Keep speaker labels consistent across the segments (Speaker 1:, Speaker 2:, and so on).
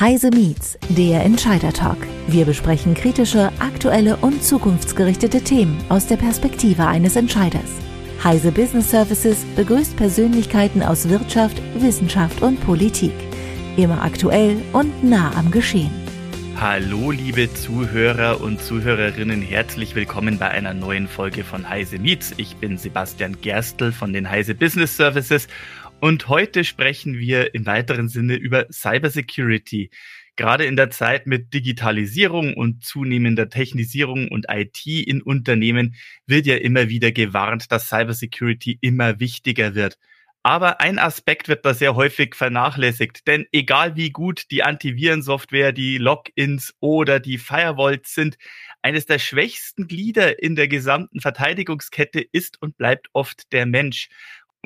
Speaker 1: Heise Meets, der Entscheider Talk. Wir besprechen kritische, aktuelle und zukunftsgerichtete Themen aus der Perspektive eines Entscheiders. Heise Business Services begrüßt Persönlichkeiten aus Wirtschaft, Wissenschaft und Politik. Immer aktuell und nah am Geschehen.
Speaker 2: Hallo, liebe Zuhörer und Zuhörerinnen, herzlich willkommen bei einer neuen Folge von Heise Meets. Ich bin Sebastian Gerstl von den Heise Business Services und heute sprechen wir im weiteren Sinne über Cybersecurity. Gerade in der Zeit mit Digitalisierung und zunehmender Technisierung und IT in Unternehmen wird ja immer wieder gewarnt, dass Cybersecurity immer wichtiger wird. Aber ein Aspekt wird da sehr häufig vernachlässigt, denn egal wie gut die Antivirensoftware, die Logins oder die Firewalls sind, eines der schwächsten Glieder in der gesamten Verteidigungskette ist und bleibt oft der Mensch.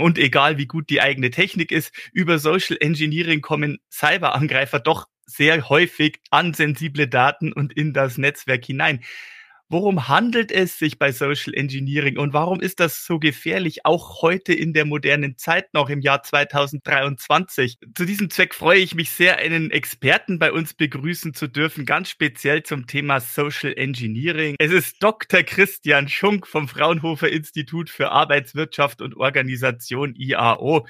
Speaker 2: Und egal wie gut die eigene Technik ist, über Social Engineering kommen Cyberangreifer doch sehr häufig an sensible Daten und in das Netzwerk hinein. Worum handelt es sich bei Social Engineering und warum ist das so gefährlich, auch heute in der modernen Zeit noch im Jahr 2023? Zu diesem Zweck freue ich mich sehr, einen Experten bei uns begrüßen zu dürfen, ganz speziell zum Thema Social Engineering. Es ist Dr. Christian Schunk vom Fraunhofer Institut für Arbeitswirtschaft und Organisation IAO.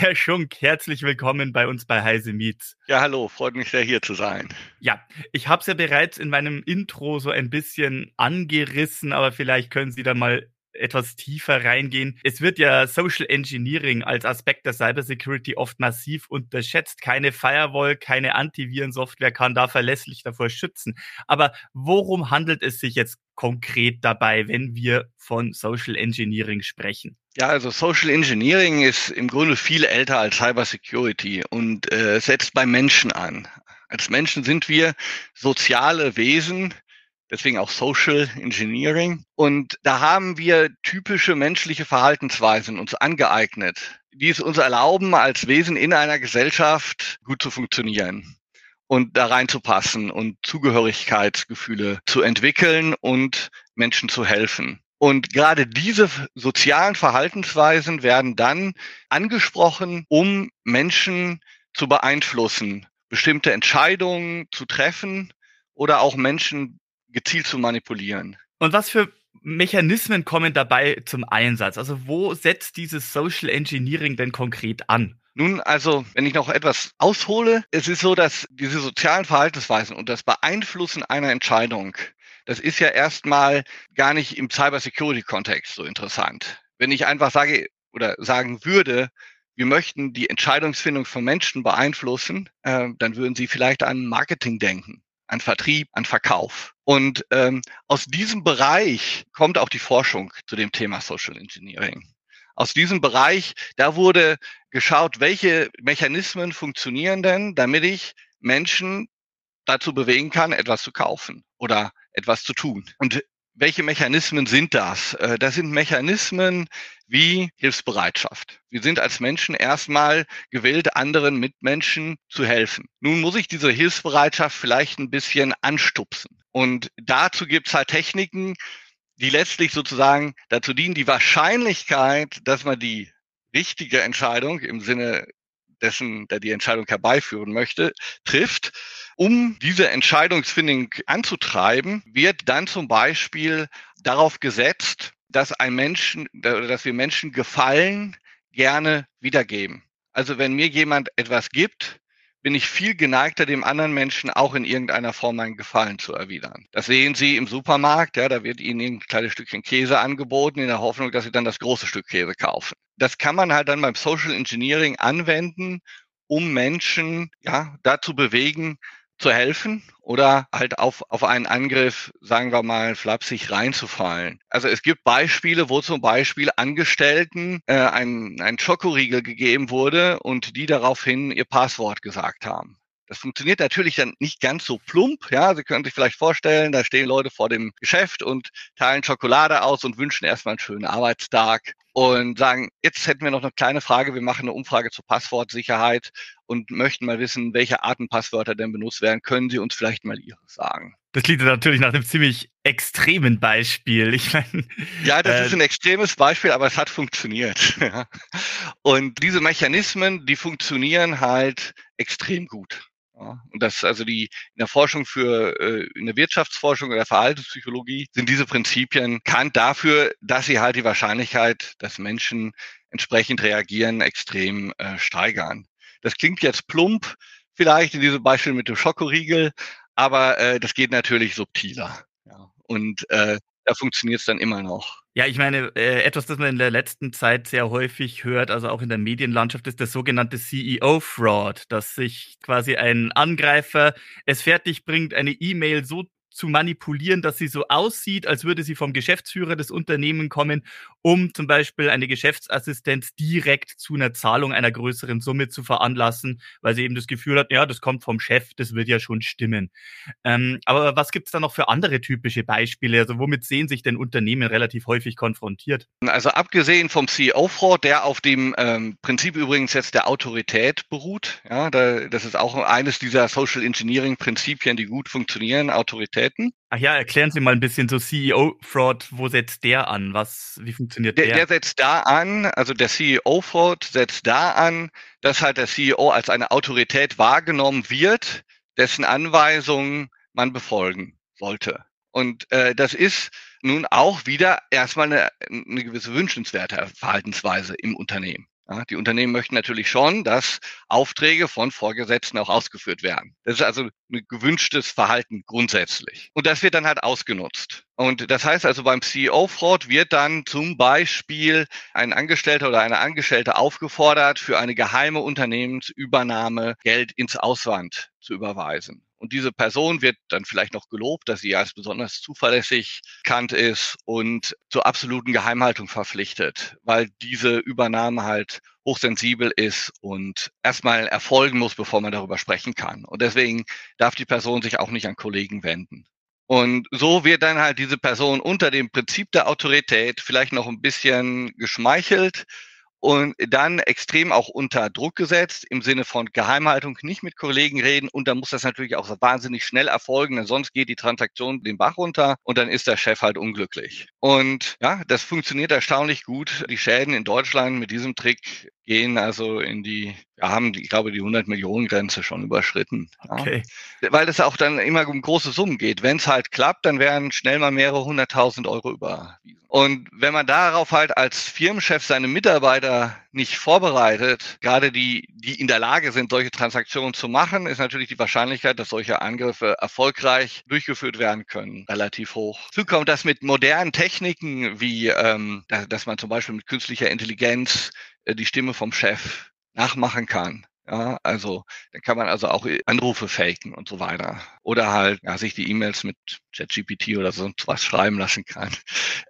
Speaker 2: Herr Schunk, herzlich willkommen bei uns bei Heise Meets.
Speaker 3: Ja, hallo, freut mich sehr hier zu sein.
Speaker 2: Ja, ich habe es ja bereits in meinem Intro so ein bisschen angerissen, aber vielleicht können Sie da mal etwas tiefer reingehen. Es wird ja Social Engineering als Aspekt der Cybersecurity oft massiv unterschätzt. Keine Firewall, keine Antivirensoftware kann da verlässlich davor schützen. Aber worum handelt es sich jetzt konkret dabei, wenn wir von Social Engineering sprechen?
Speaker 3: Ja, also Social Engineering ist im Grunde viel älter als Cybersecurity und äh, setzt beim Menschen an. Als Menschen sind wir soziale Wesen, deswegen auch Social Engineering. Und da haben wir typische menschliche Verhaltensweisen uns angeeignet, die es uns erlauben, als Wesen in einer Gesellschaft gut zu funktionieren und da reinzupassen und Zugehörigkeitsgefühle zu entwickeln und Menschen zu helfen. Und gerade diese sozialen Verhaltensweisen werden dann angesprochen, um Menschen zu beeinflussen, bestimmte Entscheidungen zu treffen oder auch Menschen gezielt zu manipulieren.
Speaker 2: Und was für Mechanismen kommen dabei zum Einsatz? Also wo setzt dieses Social Engineering denn konkret an?
Speaker 3: Nun, also, wenn ich noch etwas aushole, es ist so, dass diese sozialen Verhaltensweisen und das Beeinflussen einer Entscheidung, das ist ja erstmal gar nicht im Cybersecurity-Kontext so interessant. Wenn ich einfach sage oder sagen würde, wir möchten die Entscheidungsfindung von Menschen beeinflussen, äh, dann würden sie vielleicht an Marketing denken an Vertrieb, an Verkauf. Und ähm, aus diesem Bereich kommt auch die Forschung zu dem Thema Social Engineering. Aus diesem Bereich, da wurde geschaut, welche Mechanismen funktionieren denn, damit ich Menschen dazu bewegen kann, etwas zu kaufen oder etwas zu tun. Und welche Mechanismen sind das? Äh, das sind Mechanismen wie Hilfsbereitschaft. Wir sind als Menschen erstmal gewillt, anderen Mitmenschen zu helfen. Nun muss ich diese Hilfsbereitschaft vielleicht ein bisschen anstupsen. Und dazu gibt es halt Techniken, die letztlich sozusagen dazu dienen, die Wahrscheinlichkeit, dass man die richtige Entscheidung im Sinne dessen, der die Entscheidung herbeiführen möchte, trifft. Um diese Entscheidungsfindung anzutreiben, wird dann zum Beispiel darauf gesetzt, dass ein Menschen, dass wir Menschen Gefallen gerne wiedergeben. Also wenn mir jemand etwas gibt, bin ich viel geneigter, dem anderen Menschen auch in irgendeiner Form einen Gefallen zu erwidern. Das sehen Sie im Supermarkt, ja, da wird Ihnen ein kleines Stückchen Käse angeboten, in der Hoffnung, dass Sie dann das große Stück Käse kaufen. Das kann man halt dann beim Social Engineering anwenden, um Menschen ja, dazu bewegen, zu helfen oder halt auf, auf einen Angriff, sagen wir mal, flapsig reinzufallen. Also es gibt Beispiele, wo zum Beispiel Angestellten äh, ein, ein Schokoriegel gegeben wurde und die daraufhin ihr Passwort gesagt haben. Das funktioniert natürlich dann nicht ganz so plump. Ja, Sie können sich vielleicht vorstellen, da stehen Leute vor dem Geschäft und teilen Schokolade aus und wünschen erstmal einen schönen Arbeitstag und sagen, jetzt hätten wir noch eine kleine Frage. Wir machen eine Umfrage zur Passwortsicherheit und möchten mal wissen, welche Arten Passwörter denn benutzt werden. Können Sie uns vielleicht mal Ihre sagen?
Speaker 2: Das klingt natürlich nach einem ziemlich extremen Beispiel. Ich meine,
Speaker 3: ja, das äh, ist ein extremes Beispiel, aber es hat funktioniert. Und diese Mechanismen, die funktionieren halt extrem gut. Ja, und das also die in der Forschung für äh, in der Wirtschaftsforschung oder Verhaltenspsychologie sind diese Prinzipien kannt dafür, dass sie halt die Wahrscheinlichkeit, dass Menschen entsprechend reagieren, extrem äh, steigern. Das klingt jetzt plump, vielleicht in diesem Beispiel mit dem Schokoriegel, aber äh, das geht natürlich subtiler. Ja. Und äh, da funktioniert es dann immer noch.
Speaker 2: Ja, ich meine, äh, etwas, das man in der letzten Zeit sehr häufig hört, also auch in der Medienlandschaft, ist das sogenannte CEO-Fraud, dass sich quasi ein Angreifer es fertig bringt, eine E-Mail so zu manipulieren, dass sie so aussieht, als würde sie vom Geschäftsführer des Unternehmens kommen, um zum Beispiel eine Geschäftsassistenz direkt zu einer Zahlung einer größeren Summe zu veranlassen, weil sie eben das Gefühl hat, ja, das kommt vom Chef, das wird ja schon stimmen. Ähm, aber was gibt es da noch für andere typische Beispiele? Also womit sehen sich denn Unternehmen relativ häufig konfrontiert?
Speaker 3: Also abgesehen vom CEO-Fraud, der auf dem ähm, Prinzip übrigens jetzt der Autorität beruht, ja, da, das ist auch eines dieser Social Engineering-Prinzipien, die gut funktionieren, Autorität Seiten.
Speaker 2: Ach ja, erklären Sie mal ein bisschen so CEO-Fraud, wo setzt der an? Was, wie funktioniert der?
Speaker 3: Der, der setzt da an, also der CEO-Fraud setzt da an, dass halt der CEO als eine Autorität wahrgenommen wird, dessen Anweisungen man befolgen sollte. Und äh, das ist nun auch wieder erstmal eine, eine gewisse wünschenswerte Verhaltensweise im Unternehmen. Ja, die Unternehmen möchten natürlich schon, dass Aufträge von Vorgesetzten auch ausgeführt werden. Das ist also ein gewünschtes Verhalten grundsätzlich. Und das wird dann halt ausgenutzt. Und das heißt also beim CEO-Fraud wird dann zum Beispiel ein Angestellter oder eine Angestellte aufgefordert, für eine geheime Unternehmensübernahme Geld ins Ausland zu überweisen. Und diese Person wird dann vielleicht noch gelobt, dass sie als besonders zuverlässig bekannt ist und zur absoluten Geheimhaltung verpflichtet, weil diese Übernahme halt hochsensibel ist und erstmal erfolgen muss, bevor man darüber sprechen kann. Und deswegen darf die Person sich auch nicht an Kollegen wenden. Und so wird dann halt diese Person unter dem Prinzip der Autorität vielleicht noch ein bisschen geschmeichelt und dann extrem auch unter Druck gesetzt im Sinne von Geheimhaltung, nicht mit Kollegen reden und dann muss das natürlich auch wahnsinnig schnell erfolgen, denn sonst geht die Transaktion den Bach runter und dann ist der Chef halt unglücklich. Und ja, das funktioniert erstaunlich gut. Die Schäden in Deutschland mit diesem Trick gehen also in die, wir haben, ich glaube, die 100 Millionen Grenze schon überschritten. Okay. Ja. Weil das auch dann immer um große Summen geht. Wenn es halt klappt, dann werden schnell mal mehrere hunderttausend Euro überwiesen. Und wenn man darauf halt als Firmenchef seine Mitarbeiter nicht vorbereitet, gerade die, die in der Lage sind, solche Transaktionen zu machen, ist natürlich die Wahrscheinlichkeit, dass solche Angriffe erfolgreich durchgeführt werden können, relativ hoch. Dazu kommt das mit modernen Techniken, wie ähm, dass man zum Beispiel mit künstlicher Intelligenz äh, die Stimme vom Chef nachmachen kann. Ja, also dann kann man also auch Anrufe faken und so weiter. Oder halt ja, sich die E-Mails mit ChatGPT oder sonst was schreiben lassen kann.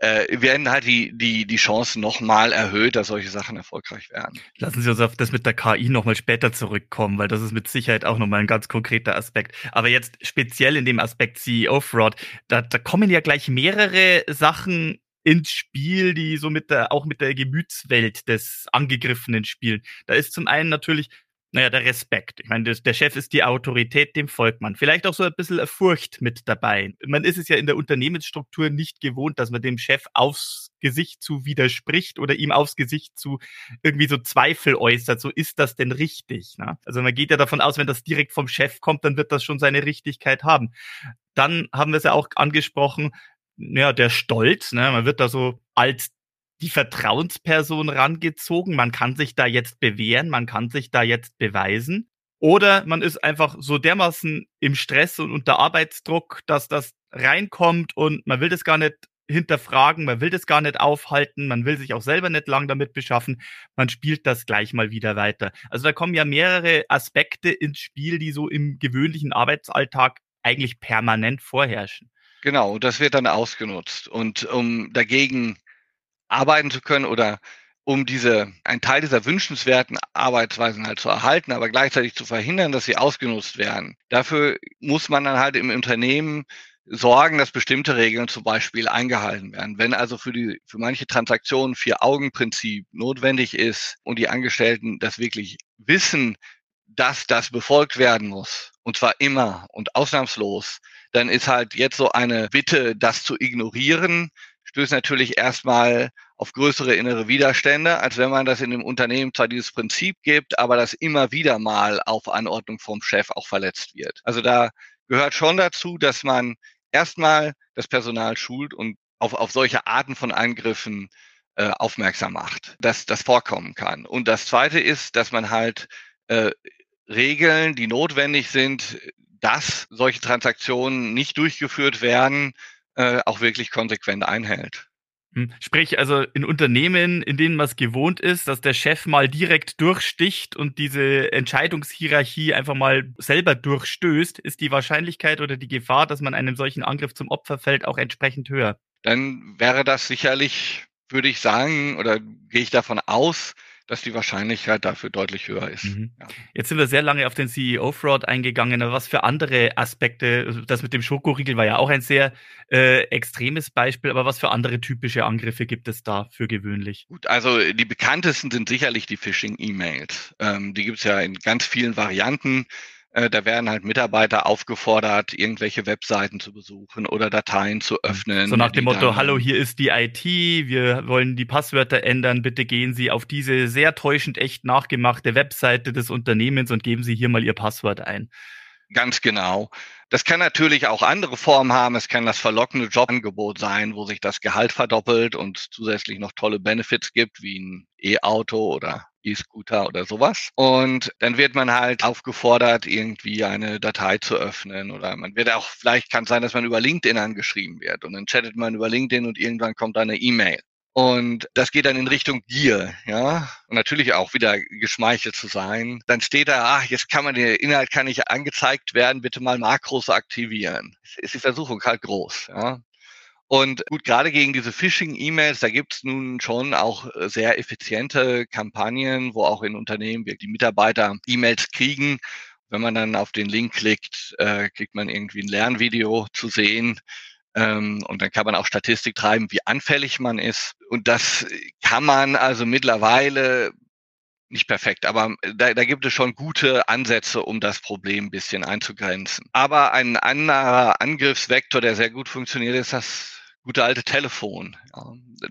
Speaker 3: Äh, werden halt die, die, die Chancen nochmal erhöht, dass solche Sachen erfolgreich werden.
Speaker 2: Lassen Sie uns auf das mit der KI nochmal später zurückkommen, weil das ist mit Sicherheit auch nochmal ein ganz konkreter Aspekt. Aber jetzt speziell in dem Aspekt CEO-Fraud, da, da kommen ja gleich mehrere Sachen ins Spiel, die so mit der, auch mit der Gemütswelt des Angegriffenen spielen. Da ist zum einen natürlich, naja, der Respekt. Ich meine, der Chef ist die Autorität, dem folgt man. Vielleicht auch so ein bisschen Furcht mit dabei. Man ist es ja in der Unternehmensstruktur nicht gewohnt, dass man dem Chef aufs Gesicht zu widerspricht oder ihm aufs Gesicht zu irgendwie so Zweifel äußert. So ist das denn richtig? Ne? Also man geht ja davon aus, wenn das direkt vom Chef kommt, dann wird das schon seine Richtigkeit haben. Dann haben wir es ja auch angesprochen, ja, der Stolz, ne? Man wird da so als die Vertrauensperson rangezogen. Man kann sich da jetzt bewähren, man kann sich da jetzt beweisen. Oder man ist einfach so dermaßen im Stress und unter Arbeitsdruck, dass das reinkommt und man will das gar nicht hinterfragen, man will das gar nicht aufhalten, man will sich auch selber nicht lang damit beschaffen, man spielt das gleich mal wieder weiter. Also da kommen ja mehrere Aspekte ins Spiel, die so im gewöhnlichen Arbeitsalltag eigentlich permanent vorherrschen.
Speaker 3: Genau, das wird dann ausgenutzt. Und um dagegen arbeiten zu können oder um diese, einen Teil dieser wünschenswerten Arbeitsweisen halt zu erhalten, aber gleichzeitig zu verhindern, dass sie ausgenutzt werden. Dafür muss man dann halt im Unternehmen sorgen, dass bestimmte Regeln zum Beispiel eingehalten werden. Wenn also für die, für manche Transaktionen Vier-Augen-Prinzip notwendig ist und die Angestellten das wirklich wissen, dass das befolgt werden muss, und zwar immer und ausnahmslos, dann ist halt jetzt so eine Bitte, das zu ignorieren, stößt natürlich erstmal auf größere innere Widerstände, als wenn man das in dem Unternehmen zwar dieses Prinzip gibt, aber das immer wieder mal auf Anordnung vom Chef auch verletzt wird. Also da gehört schon dazu, dass man erstmal das Personal schult und auf, auf solche Arten von Angriffen äh, aufmerksam macht, dass das vorkommen kann. Und das Zweite ist, dass man halt äh, Regeln, die notwendig sind, dass solche Transaktionen nicht durchgeführt werden, äh, auch wirklich konsequent einhält.
Speaker 2: Hm, sprich, also in Unternehmen, in denen man es gewohnt ist, dass der Chef mal direkt durchsticht und diese Entscheidungshierarchie einfach mal selber durchstößt, ist die Wahrscheinlichkeit oder die Gefahr, dass man einem solchen Angriff zum Opfer fällt, auch entsprechend höher.
Speaker 3: Dann wäre das sicherlich, würde ich sagen, oder gehe ich davon aus, dass die Wahrscheinlichkeit dafür deutlich höher ist. Mhm.
Speaker 2: Ja. Jetzt sind wir sehr lange auf den CEO-Fraud eingegangen, aber was für andere Aspekte, also das mit dem Schokoriegel war ja auch ein sehr äh, extremes Beispiel, aber was für andere typische Angriffe gibt es da für gewöhnlich?
Speaker 3: Gut, also die bekanntesten sind sicherlich die Phishing-E-Mails. Ähm, die gibt es ja in ganz vielen Varianten. Äh, da werden halt Mitarbeiter aufgefordert, irgendwelche Webseiten zu besuchen oder Dateien zu öffnen.
Speaker 2: So nach dem Motto, hallo, hier ist die IT, wir wollen die Passwörter ändern, bitte gehen Sie auf diese sehr täuschend echt nachgemachte Webseite des Unternehmens und geben Sie hier mal Ihr Passwort ein.
Speaker 3: Ganz genau. Das kann natürlich auch andere Formen haben. Es kann das verlockende Jobangebot sein, wo sich das Gehalt verdoppelt und zusätzlich noch tolle Benefits gibt, wie ein E-Auto oder E-Scooter oder sowas. Und dann wird man halt aufgefordert, irgendwie eine Datei zu öffnen oder man wird auch, vielleicht kann es sein, dass man über LinkedIn angeschrieben wird und dann chattet man über LinkedIn und irgendwann kommt eine E-Mail. Und das geht dann in Richtung Gier, ja. Und natürlich auch wieder geschmeichelt zu sein. Dann steht da, ach, jetzt kann man, der Inhalt kann nicht angezeigt werden, bitte mal Makros aktivieren. Ist die Versuchung halt groß, ja. Und gut, gerade gegen diese Phishing-E-Mails, da gibt's nun schon auch sehr effiziente Kampagnen, wo auch in Unternehmen die Mitarbeiter E-Mails kriegen. Wenn man dann auf den Link klickt, äh, kriegt man irgendwie ein Lernvideo zu sehen, und dann kann man auch Statistik treiben, wie anfällig man ist. Und das kann man also mittlerweile nicht perfekt, aber da, da gibt es schon gute Ansätze, um das Problem ein bisschen einzugrenzen. Aber ein anderer Angriffsvektor, der sehr gut funktioniert, ist das gute alte Telefon.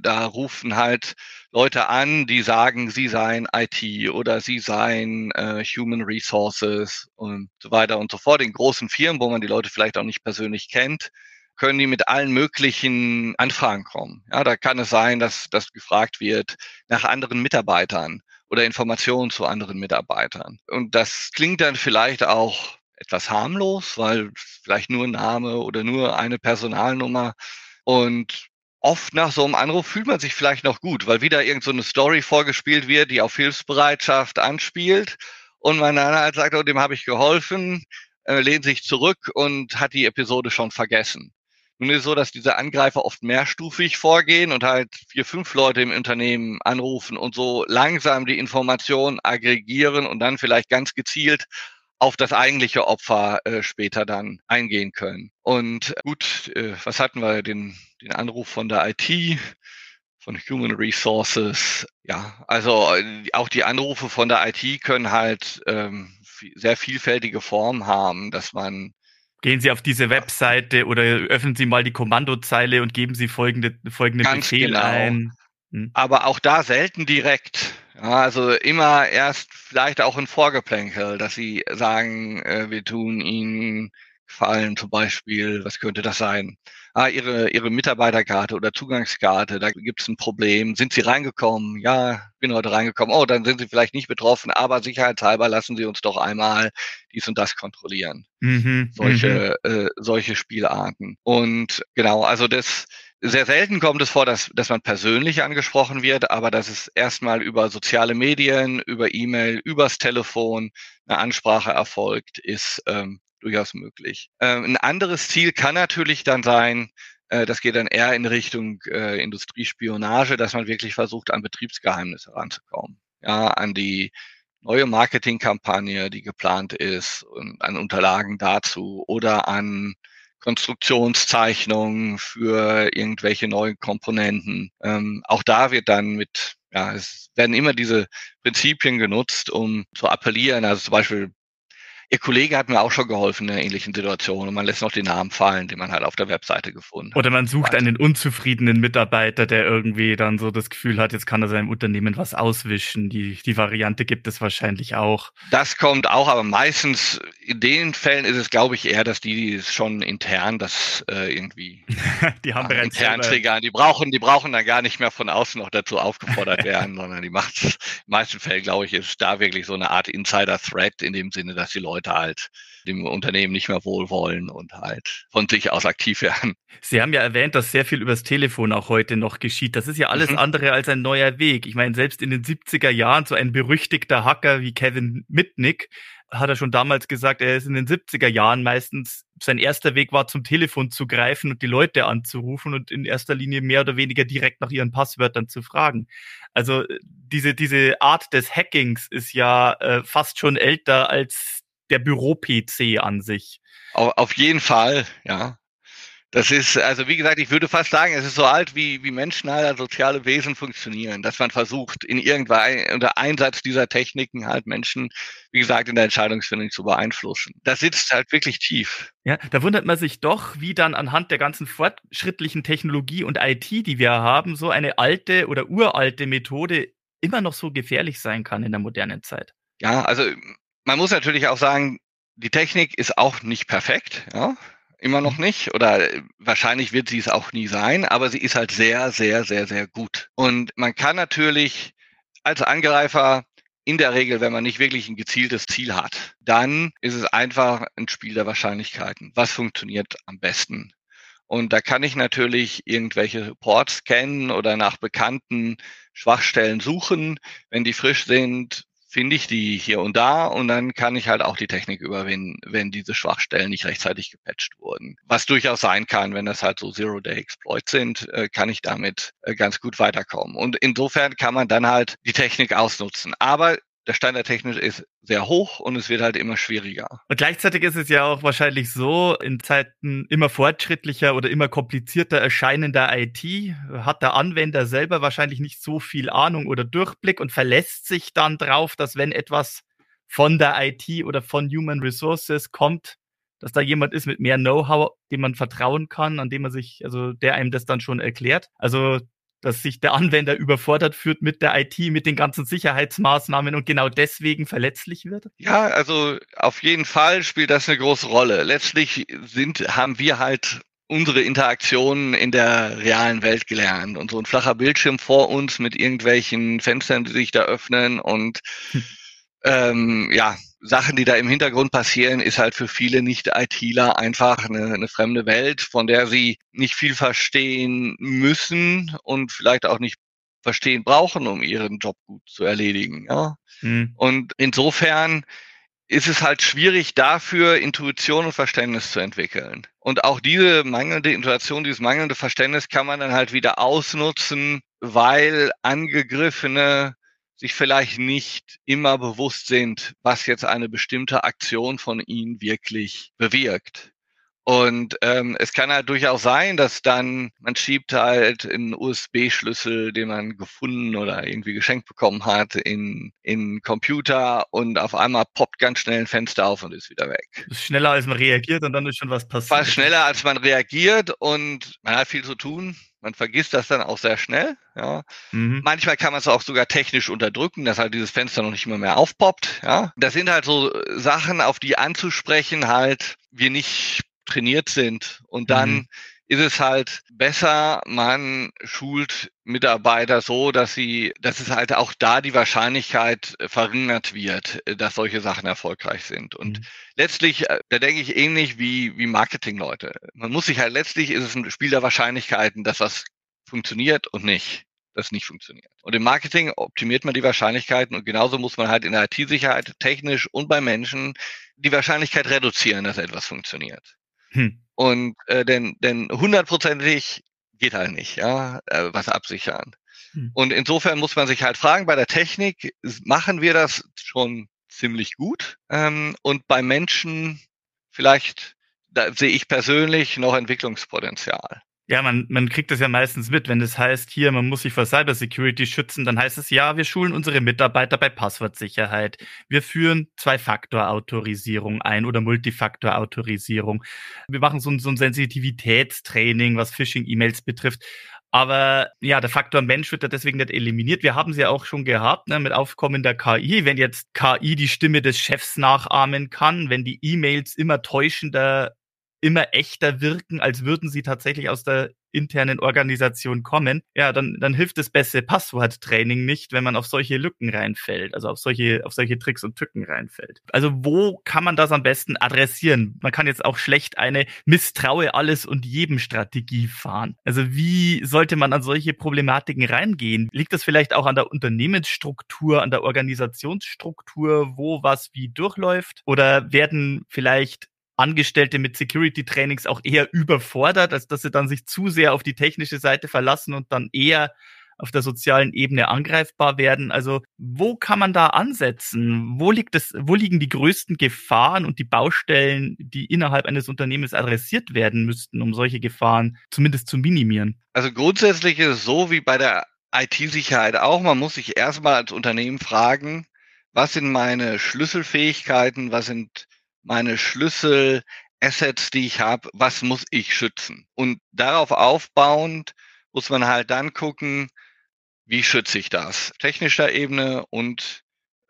Speaker 3: Da rufen halt Leute an, die sagen, sie seien IT oder sie seien äh, Human Resources und so weiter und so fort. In großen Firmen, wo man die Leute vielleicht auch nicht persönlich kennt, können die mit allen möglichen Anfragen kommen. Ja, da kann es sein, dass, dass gefragt wird nach anderen Mitarbeitern oder Informationen zu anderen Mitarbeitern. Und das klingt dann vielleicht auch etwas harmlos, weil vielleicht nur Name oder nur eine Personalnummer. Und oft nach so einem Anruf fühlt man sich vielleicht noch gut, weil wieder irgend so eine Story vorgespielt wird, die auf Hilfsbereitschaft anspielt. Und man dann halt sagt, oh, dem habe ich geholfen, äh, lehnt sich zurück und hat die Episode schon vergessen. Nun ist es so, dass diese Angreifer oft mehrstufig vorgehen und halt vier, fünf Leute im Unternehmen anrufen und so langsam die Informationen aggregieren und dann vielleicht ganz gezielt auf das eigentliche Opfer äh, später dann eingehen können. Und gut, äh, was hatten wir? Den, den Anruf von der IT, von Human Resources. Ja, also äh, auch die Anrufe von der IT können halt ähm, sehr vielfältige Formen haben, dass man
Speaker 2: Gehen Sie auf diese Webseite oder öffnen Sie mal die Kommandozeile und geben Sie folgende, folgende
Speaker 3: Ganz Befehl genau. ein. Hm. Aber auch da selten direkt. Ja, also immer erst vielleicht auch ein Vorgeplänkel, dass Sie sagen, äh, wir tun Ihnen Gefallen zum Beispiel, was könnte das sein? Ah, ihre, ihre Mitarbeiterkarte oder Zugangskarte, da gibt es ein Problem. Sind Sie reingekommen? Ja, bin heute reingekommen. Oh, dann sind Sie vielleicht nicht betroffen, aber sicherheitshalber lassen Sie uns doch einmal dies und das kontrollieren. Mhm, solche, mhm. äh, solche Spielarten. Und genau, also das, sehr selten kommt es vor, dass, dass man persönlich angesprochen wird, aber dass es erstmal über soziale Medien, über E-Mail, übers Telefon eine Ansprache erfolgt, ist ähm, durchaus möglich. Ähm, ein anderes Ziel kann natürlich dann sein, äh, das geht dann eher in Richtung äh, Industriespionage, dass man wirklich versucht, an Betriebsgeheimnisse ranzukommen. Ja, an die neue Marketingkampagne, die geplant ist, und an Unterlagen dazu oder an Konstruktionszeichnungen für irgendwelche neuen Komponenten. Ähm, auch da wird dann mit, ja, es werden immer diese Prinzipien genutzt, um zu appellieren. Also zum Beispiel Ihr Kollege hat mir auch schon geholfen in einer ähnlichen Situation und man lässt noch den Namen fallen, den man halt auf der Webseite gefunden hat.
Speaker 2: Oder man sucht einen unzufriedenen Mitarbeiter, der irgendwie dann so das Gefühl hat, jetzt kann er seinem Unternehmen was auswischen. Die, die Variante gibt es wahrscheinlich auch.
Speaker 3: Das kommt auch, aber meistens in den Fällen ist es, glaube ich, eher, dass die, die schon intern das äh, irgendwie
Speaker 2: die haben bereits
Speaker 3: intern triggern. Die brauchen, die brauchen dann gar nicht mehr von außen noch dazu aufgefordert werden, sondern die macht in den meisten Fällen, glaube ich, ist da wirklich so eine Art Insider-Threat in dem Sinne, dass die Leute Leute halt dem Unternehmen nicht mehr wohlwollen und halt von sich aus aktiv werden.
Speaker 2: Sie haben ja erwähnt, dass sehr viel übers Telefon auch heute noch geschieht. Das ist ja alles mhm. andere als ein neuer Weg. Ich meine, selbst in den 70er Jahren so ein berüchtigter Hacker wie Kevin Mitnick hat er schon damals gesagt, er ist in den 70er Jahren meistens, sein erster Weg war zum Telefon zu greifen und die Leute anzurufen und in erster Linie mehr oder weniger direkt nach ihren Passwörtern zu fragen. Also diese, diese Art des Hackings ist ja äh, fast schon älter als der Büro-PC an sich.
Speaker 3: Auf jeden Fall, ja. Das ist, also wie gesagt, ich würde fast sagen, es ist so alt, wie, wie Menschen halt soziale Wesen funktionieren, dass man versucht, in irgendein, unter Einsatz dieser Techniken halt Menschen, wie gesagt, in der Entscheidungsfindung zu beeinflussen. Das sitzt halt wirklich tief.
Speaker 2: Ja, da wundert man sich doch, wie dann anhand der ganzen fortschrittlichen Technologie und IT, die wir haben, so eine alte oder uralte Methode immer noch so gefährlich sein kann in der modernen Zeit.
Speaker 3: Ja, also man muss natürlich auch sagen, die Technik ist auch nicht perfekt, ja, immer noch mhm. nicht oder wahrscheinlich wird sie es auch nie sein, aber sie ist halt sehr, sehr, sehr, sehr gut. Und man kann natürlich als Angreifer in der Regel, wenn man nicht wirklich ein gezieltes Ziel hat, dann ist es einfach ein Spiel der Wahrscheinlichkeiten. Was funktioniert am besten? Und da kann ich natürlich irgendwelche Reports kennen oder nach bekannten Schwachstellen suchen. Wenn die frisch sind, finde ich die hier und da und dann kann ich halt auch die Technik überwinden, wenn diese Schwachstellen nicht rechtzeitig gepatcht wurden. Was durchaus sein kann, wenn das halt so Zero-Day-Exploits sind, äh, kann ich damit äh, ganz gut weiterkommen. Und insofern kann man dann halt die Technik ausnutzen. Aber der Standard technisch ist sehr hoch und es wird halt immer schwieriger.
Speaker 2: Und gleichzeitig ist es ja auch wahrscheinlich so, in Zeiten immer fortschrittlicher oder immer komplizierter erscheinender IT hat der Anwender selber wahrscheinlich nicht so viel Ahnung oder Durchblick und verlässt sich dann drauf, dass wenn etwas von der IT oder von Human Resources kommt, dass da jemand ist mit mehr Know-how, dem man vertrauen kann, an dem man sich, also der einem das dann schon erklärt. Also dass sich der Anwender überfordert fühlt mit der IT, mit den ganzen Sicherheitsmaßnahmen und genau deswegen verletzlich wird?
Speaker 3: Ja, also auf jeden Fall spielt das eine große Rolle. Letztlich sind, haben wir halt unsere Interaktionen in der realen Welt gelernt und so ein flacher Bildschirm vor uns mit irgendwelchen Fenstern, die sich da öffnen und hm. ähm, ja, Sachen, die da im Hintergrund passieren, ist halt für viele Nicht-ITler einfach eine, eine, fremde Welt, von der sie nicht viel verstehen müssen und vielleicht auch nicht verstehen brauchen, um ihren Job gut zu erledigen. Ja? Mhm. Und insofern ist es halt schwierig dafür, Intuition und Verständnis zu entwickeln. Und auch diese mangelnde Intuition, dieses mangelnde Verständnis kann man dann halt wieder ausnutzen, weil angegriffene sich vielleicht nicht immer bewusst sind, was jetzt eine bestimmte Aktion von ihnen wirklich bewirkt. Und ähm, es kann halt durchaus sein, dass dann man schiebt halt einen USB-Schlüssel, den man gefunden oder irgendwie geschenkt bekommen hat, in in Computer und auf einmal poppt ganz schnell ein Fenster auf und ist wieder weg.
Speaker 2: Ist schneller als man reagiert und dann ist schon was passiert.
Speaker 3: Fast schneller als man reagiert und man hat viel zu tun. Man vergisst das dann auch sehr schnell. Ja. Mhm. Manchmal kann man es auch sogar technisch unterdrücken, dass halt dieses Fenster noch nicht immer mehr aufpoppt. Ja. Das sind halt so Sachen, auf die anzusprechen halt wir nicht trainiert sind. Und dann mhm ist es halt besser, man schult Mitarbeiter so, dass sie, dass es halt auch da die Wahrscheinlichkeit verringert wird, dass solche Sachen erfolgreich sind. Und mhm. letztlich, äh, da denke ich ähnlich wie, wie Marketingleute. Man muss sich halt letztlich ist es ein Spiel der Wahrscheinlichkeiten, dass was funktioniert und nicht das nicht funktioniert. Und im Marketing optimiert man die Wahrscheinlichkeiten und genauso muss man halt in der IT-Sicherheit technisch und bei Menschen die Wahrscheinlichkeit reduzieren, dass etwas funktioniert. Hm. Und äh, denn, denn hundertprozentig geht halt nicht, ja, äh, was absichern. Hm. Und insofern muss man sich halt fragen, bei der Technik machen wir das schon ziemlich gut. Ähm, und bei Menschen vielleicht, da sehe ich persönlich noch Entwicklungspotenzial.
Speaker 2: Ja, man, man kriegt das ja meistens mit, wenn das heißt, hier, man muss sich vor Cybersecurity schützen, dann heißt es ja, wir schulen unsere Mitarbeiter bei Passwortsicherheit. Wir führen Zwei-Faktor-Autorisierung ein oder Multifaktor-Autorisierung. Wir machen so ein, so ein Sensitivitätstraining, was Phishing-E-Mails betrifft. Aber ja, der Faktor Mensch wird da deswegen nicht eliminiert. Wir haben es ja auch schon gehabt ne, mit aufkommender KI. Wenn jetzt KI die Stimme des Chefs nachahmen kann, wenn die E-Mails immer täuschender immer echter wirken, als würden sie tatsächlich aus der internen Organisation kommen, ja, dann, dann hilft das beste Passworttraining nicht, wenn man auf solche Lücken reinfällt, also auf solche, auf solche Tricks und Tücken reinfällt. Also wo kann man das am besten adressieren? Man kann jetzt auch schlecht eine misstraue alles und jedem Strategie fahren. Also wie sollte man an solche Problematiken reingehen? Liegt das vielleicht auch an der Unternehmensstruktur, an der Organisationsstruktur, wo was wie durchläuft? Oder werden vielleicht Angestellte mit Security-Trainings auch eher überfordert, als dass sie dann sich zu sehr auf die technische Seite verlassen und dann eher auf der sozialen Ebene angreifbar werden. Also wo kann man da ansetzen? Wo liegt es, wo liegen die größten Gefahren und die Baustellen, die innerhalb eines Unternehmens adressiert werden müssten, um solche Gefahren zumindest zu minimieren?
Speaker 3: Also grundsätzlich ist es so wie bei der IT-Sicherheit auch. Man muss sich erstmal als Unternehmen fragen, was sind meine Schlüsselfähigkeiten, was sind meine Schlüssel-Assets, die ich habe, was muss ich schützen? Und darauf aufbauend muss man halt dann gucken, wie schütze ich das? Technischer Ebene und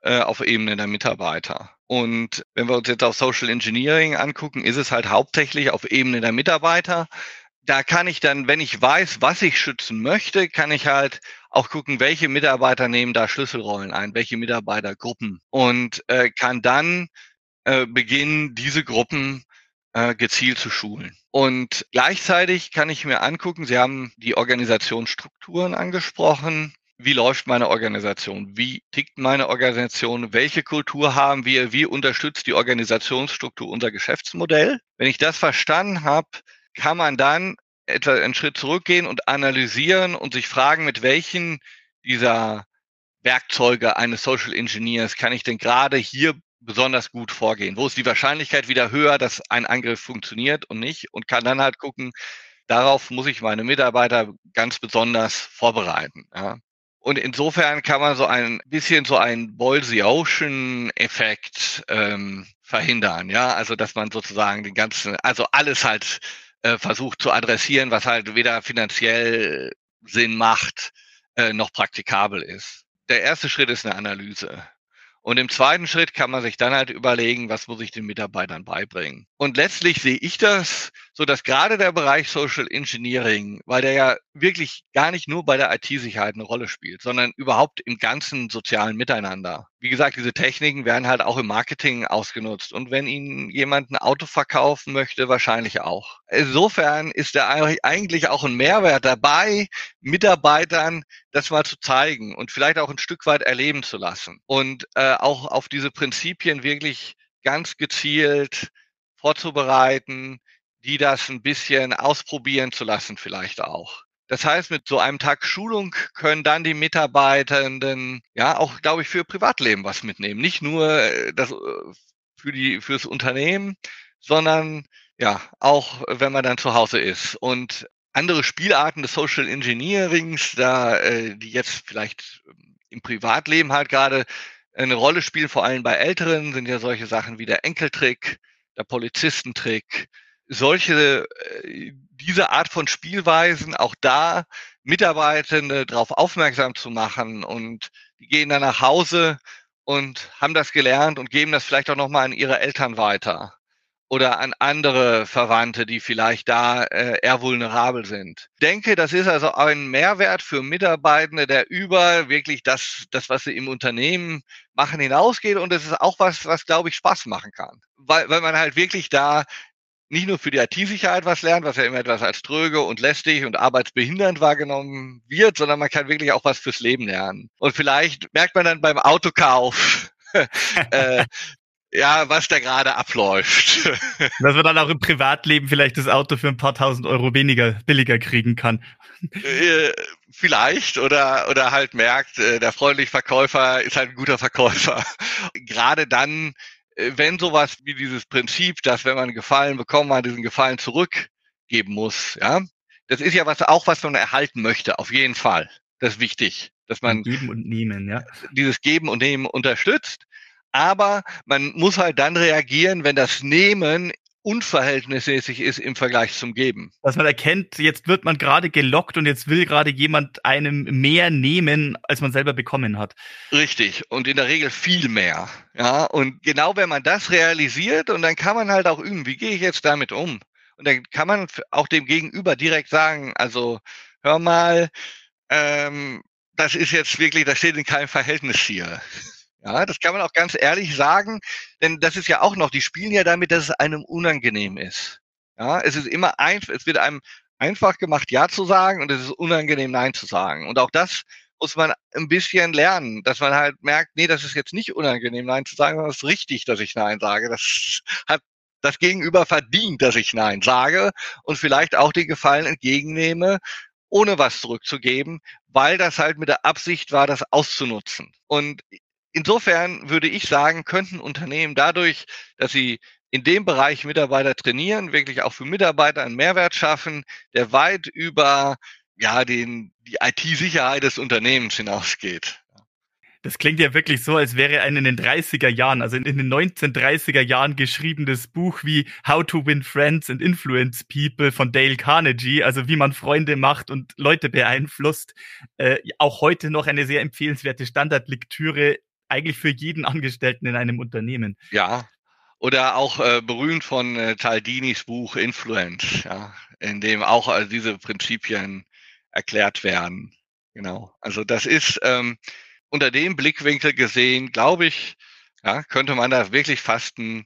Speaker 3: äh, auf Ebene der Mitarbeiter. Und wenn wir uns jetzt auf Social Engineering angucken, ist es halt hauptsächlich auf Ebene der Mitarbeiter. Da kann ich dann, wenn ich weiß, was ich schützen möchte, kann ich halt auch gucken, welche Mitarbeiter nehmen da Schlüsselrollen ein, welche Mitarbeitergruppen und äh, kann dann äh, beginnen, diese Gruppen äh, gezielt zu schulen. Und gleichzeitig kann ich mir angucken, Sie haben die Organisationsstrukturen angesprochen. Wie läuft meine Organisation? Wie tickt meine Organisation? Welche Kultur haben wir? Wie unterstützt die Organisationsstruktur unser Geschäftsmodell? Wenn ich das verstanden habe, kann man dann etwa einen Schritt zurückgehen und analysieren und sich fragen, mit welchen dieser Werkzeuge eines Social Engineers kann ich denn gerade hier besonders gut vorgehen? Wo ist die Wahrscheinlichkeit wieder höher, dass ein Angriff funktioniert und nicht? Und kann dann halt gucken, darauf muss ich meine Mitarbeiter ganz besonders vorbereiten. Ja. Und insofern kann man so ein bisschen so einen Boil the Ocean Effekt ähm, verhindern. Ja, also dass man sozusagen den ganzen, also alles halt äh, versucht zu adressieren, was halt weder finanziell Sinn macht, äh, noch praktikabel ist. Der erste Schritt ist eine Analyse. Und im zweiten Schritt kann man sich dann halt überlegen, was muss ich den Mitarbeitern beibringen. Und letztlich sehe ich das so, dass gerade der Bereich Social Engineering, weil der ja wirklich gar nicht nur bei der IT-Sicherheit eine Rolle spielt, sondern überhaupt im ganzen sozialen Miteinander. Wie gesagt, diese Techniken werden halt auch im Marketing ausgenutzt. Und wenn Ihnen jemand ein Auto verkaufen möchte, wahrscheinlich auch. Insofern ist da eigentlich auch ein Mehrwert dabei, Mitarbeitern das mal zu zeigen und vielleicht auch ein Stück weit erleben zu lassen. Und äh, auch auf diese Prinzipien wirklich ganz gezielt vorzubereiten, die das ein bisschen ausprobieren zu lassen vielleicht auch. Das heißt, mit so einem Tag Schulung können dann die Mitarbeitenden ja auch, glaube ich, für Privatleben was mitnehmen. Nicht nur äh, das äh, für die fürs Unternehmen, sondern ja auch, wenn man dann zu Hause ist. Und andere Spielarten des Social Engineerings, da äh, die jetzt vielleicht ähm, im Privatleben halt gerade eine Rolle spielen, vor allem bei Älteren, sind ja solche Sachen wie der Enkeltrick, der Polizistentrick, solche, äh, diese Art von Spielweisen, auch da Mitarbeitende darauf aufmerksam zu machen und die gehen dann nach Hause und haben das gelernt und geben das vielleicht auch nochmal an ihre Eltern weiter oder an andere Verwandte, die vielleicht da äh, eher vulnerabel sind. Ich denke, das ist also ein Mehrwert für Mitarbeitende, der über wirklich das, das, was sie im Unternehmen machen, hinausgeht. Und es ist auch was, was, glaube ich, Spaß machen kann. Weil, weil man halt wirklich da nicht nur für die IT-Sicherheit was lernt, was ja immer etwas als tröge und lästig und arbeitsbehindernd wahrgenommen wird, sondern man kann wirklich auch was fürs Leben lernen. Und vielleicht merkt man dann beim Autokauf, äh, ja, was da gerade abläuft.
Speaker 2: Dass man dann auch im Privatleben vielleicht das Auto für ein paar tausend Euro weniger, billiger kriegen kann.
Speaker 3: Äh, vielleicht oder, oder halt merkt, äh, der freundliche Verkäufer ist halt ein guter Verkäufer. Gerade dann, wenn sowas wie dieses Prinzip, dass wenn man Gefallen bekommt, man diesen Gefallen zurückgeben muss, ja, Das ist ja was auch, was man erhalten möchte, auf jeden Fall. Das ist wichtig, dass man
Speaker 2: geben und nehmen, ja.
Speaker 3: dieses Geben und Nehmen unterstützt. Aber man muss halt dann reagieren, wenn das Nehmen unverhältnismäßig ist im Vergleich zum Geben.
Speaker 2: Dass man erkennt, jetzt wird man gerade gelockt und jetzt will gerade jemand einem mehr nehmen, als man selber bekommen hat.
Speaker 3: Richtig. Und in der Regel viel mehr. Ja. Und genau wenn man das realisiert und dann kann man halt auch üben, wie gehe ich jetzt damit um? Und dann kann man auch dem Gegenüber direkt sagen, also hör mal, ähm, das ist jetzt wirklich, das steht in keinem Verhältnis hier. Ja, das kann man auch ganz ehrlich sagen, denn das ist ja auch noch, die spielen ja damit, dass es einem unangenehm ist. Ja, es ist immer einfach, es wird einem einfach gemacht, Ja zu sagen und es ist unangenehm, Nein zu sagen. Und auch das muss man ein bisschen lernen, dass man halt merkt, nee, das ist jetzt nicht unangenehm, Nein zu sagen, sondern es ist richtig, dass ich Nein sage. Das hat das Gegenüber verdient, dass ich Nein sage und vielleicht auch den Gefallen entgegennehme, ohne was zurückzugeben, weil das halt mit der Absicht war, das auszunutzen. Und insofern würde ich sagen, könnten Unternehmen dadurch, dass sie in dem Bereich Mitarbeiter trainieren, wirklich auch für Mitarbeiter einen Mehrwert schaffen, der weit über ja, den, die IT-Sicherheit des Unternehmens hinausgeht.
Speaker 2: Das klingt ja wirklich so, als wäre ein in den 30er Jahren, also in den 1930er Jahren geschriebenes Buch wie How to Win Friends and Influence People von Dale Carnegie, also wie man Freunde macht und Leute beeinflusst. Äh, auch heute noch eine sehr empfehlenswerte Standardlektüre eigentlich für jeden Angestellten in einem Unternehmen.
Speaker 3: Ja, oder auch äh, berühmt von äh, Taldinis Buch Influence, ja, in dem auch äh, diese Prinzipien erklärt werden. Genau. Also das ist ähm, unter dem Blickwinkel gesehen, glaube ich, ja, könnte man da wirklich fast ein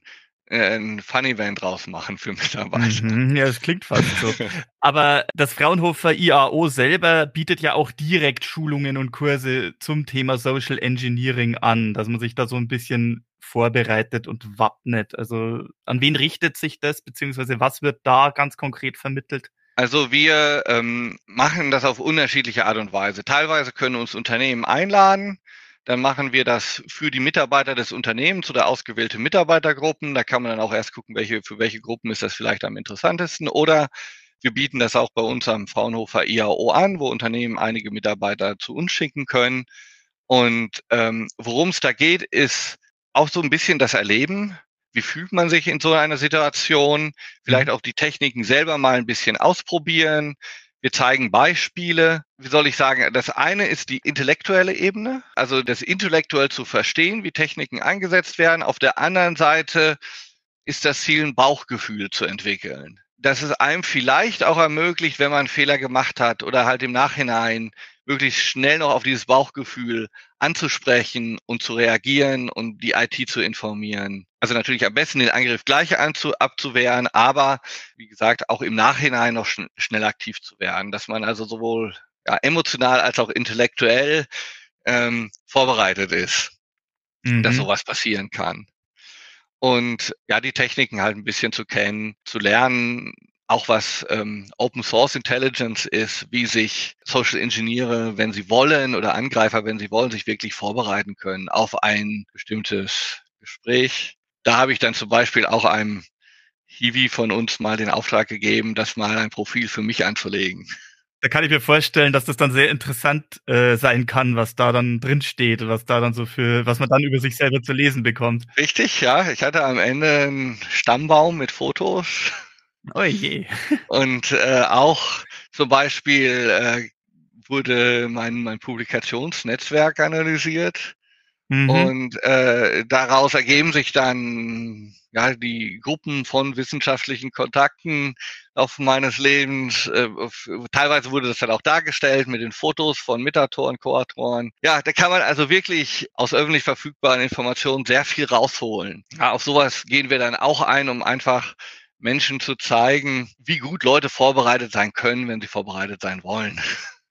Speaker 3: äh, ein Fun-Event draus machen für Mitarbeiter.
Speaker 2: Mhm, ja, das klingt fast so. Aber das Fraunhofer IAO selber bietet ja auch direkt Schulungen und Kurse zum Thema Social Engineering an, dass man sich da so ein bisschen vorbereitet und wappnet. Also an wen richtet sich das, beziehungsweise was wird da ganz konkret vermittelt?
Speaker 3: Also wir ähm, machen das auf unterschiedliche Art und Weise. Teilweise können uns Unternehmen einladen, dann machen wir das für die Mitarbeiter des Unternehmens oder ausgewählte Mitarbeitergruppen. Da kann man dann auch erst gucken, welche, für welche Gruppen ist das vielleicht am interessantesten. Oder wir bieten das auch bei uns am Fraunhofer IAO an, wo Unternehmen einige Mitarbeiter zu uns schicken können. Und ähm, worum es da geht, ist auch so ein bisschen das Erleben. Wie fühlt man sich in so einer Situation? Vielleicht mhm. auch die Techniken selber mal ein bisschen ausprobieren. Wir zeigen Beispiele. Wie soll ich sagen? Das eine ist die intellektuelle Ebene, also das intellektuell zu verstehen, wie Techniken eingesetzt werden. Auf der anderen Seite ist das Ziel, ein Bauchgefühl zu entwickeln. Das es einem vielleicht auch ermöglicht, wenn man Fehler gemacht hat oder halt im Nachhinein möglichst schnell noch auf dieses Bauchgefühl anzusprechen und zu reagieren und die IT zu informieren. Also natürlich am besten den Angriff gleich anzu, abzuwehren, aber wie gesagt, auch im Nachhinein noch schn schnell aktiv zu werden, dass man also sowohl ja, emotional als auch intellektuell ähm, vorbereitet ist, mhm. dass sowas passieren kann. Und ja, die Techniken halt ein bisschen zu kennen, zu lernen, auch was ähm, Open Source Intelligence ist, wie sich Social Engineere, wenn sie wollen, oder Angreifer, wenn sie wollen, sich wirklich vorbereiten können auf ein bestimmtes Gespräch. Da habe ich dann zum Beispiel auch einem Hiwi von uns mal den Auftrag gegeben, das mal ein Profil für mich anzulegen.
Speaker 2: Da kann ich mir vorstellen, dass das dann sehr interessant äh, sein kann, was da dann drin steht, was da dann so für, was man dann über sich selber zu lesen bekommt.
Speaker 3: Richtig, ja. Ich hatte am Ende einen Stammbaum mit Fotos
Speaker 2: Oh je.
Speaker 3: Und äh, auch zum Beispiel äh, wurde mein, mein Publikationsnetzwerk analysiert. Mhm. Und äh, daraus ergeben sich dann ja die Gruppen von wissenschaftlichen Kontakten auf meines Lebens. Äh, teilweise wurde das dann auch dargestellt mit den Fotos von Mitautoren, Co-Autoren. Ja, da kann man also wirklich aus öffentlich verfügbaren Informationen sehr viel rausholen. Ja, auf sowas gehen wir dann auch ein, um einfach Menschen zu zeigen, wie gut Leute vorbereitet sein können, wenn sie vorbereitet sein wollen.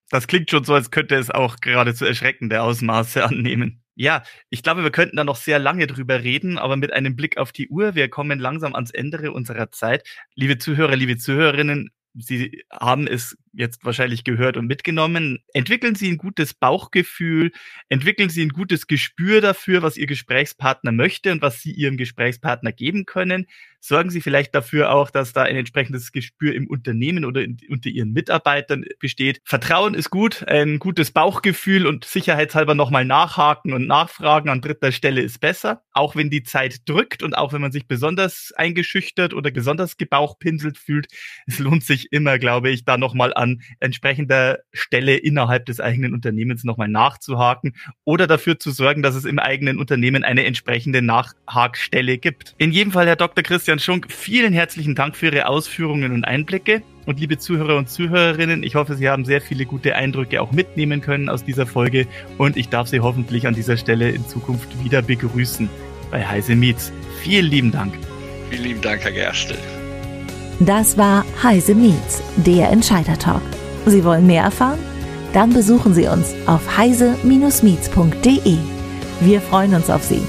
Speaker 2: Das klingt schon so, als könnte es auch geradezu erschreckende Ausmaße annehmen. Ja, ich glaube, wir könnten da noch sehr lange drüber reden, aber mit einem Blick auf die Uhr, wir kommen langsam ans Ende unserer Zeit. Liebe Zuhörer, liebe Zuhörerinnen, Sie haben es jetzt wahrscheinlich gehört und mitgenommen. Entwickeln Sie ein gutes Bauchgefühl, entwickeln Sie ein gutes Gespür dafür, was Ihr Gesprächspartner möchte und was Sie Ihrem Gesprächspartner geben können. Sorgen Sie vielleicht dafür auch, dass da ein entsprechendes Gespür im Unternehmen oder in, unter Ihren Mitarbeitern besteht. Vertrauen ist gut, ein gutes Bauchgefühl und sicherheitshalber nochmal nachhaken und nachfragen an dritter Stelle ist besser. Auch wenn die Zeit drückt und auch wenn man sich besonders eingeschüchtert oder besonders gebauchpinselt fühlt, es lohnt sich immer, glaube ich, da nochmal an entsprechender Stelle innerhalb des eigenen Unternehmens nochmal nachzuhaken oder dafür zu sorgen, dass es im eigenen Unternehmen eine entsprechende Nachhakstelle gibt. In jedem Fall, Herr Dr. Christian Schunk, vielen herzlichen Dank für Ihre Ausführungen und Einblicke. Und liebe Zuhörer und Zuhörerinnen, ich hoffe, Sie haben sehr viele gute Eindrücke auch mitnehmen können aus dieser Folge und ich darf Sie hoffentlich an dieser Stelle in Zukunft wieder begrüßen bei Heise Meets. Vielen lieben Dank.
Speaker 3: Vielen lieben Dank, Herr Gerstel.
Speaker 1: Das war Heise Meets, der Entscheider-Talk. Sie wollen mehr erfahren? Dann besuchen Sie uns auf heise-meets.de. Wir freuen uns auf Sie.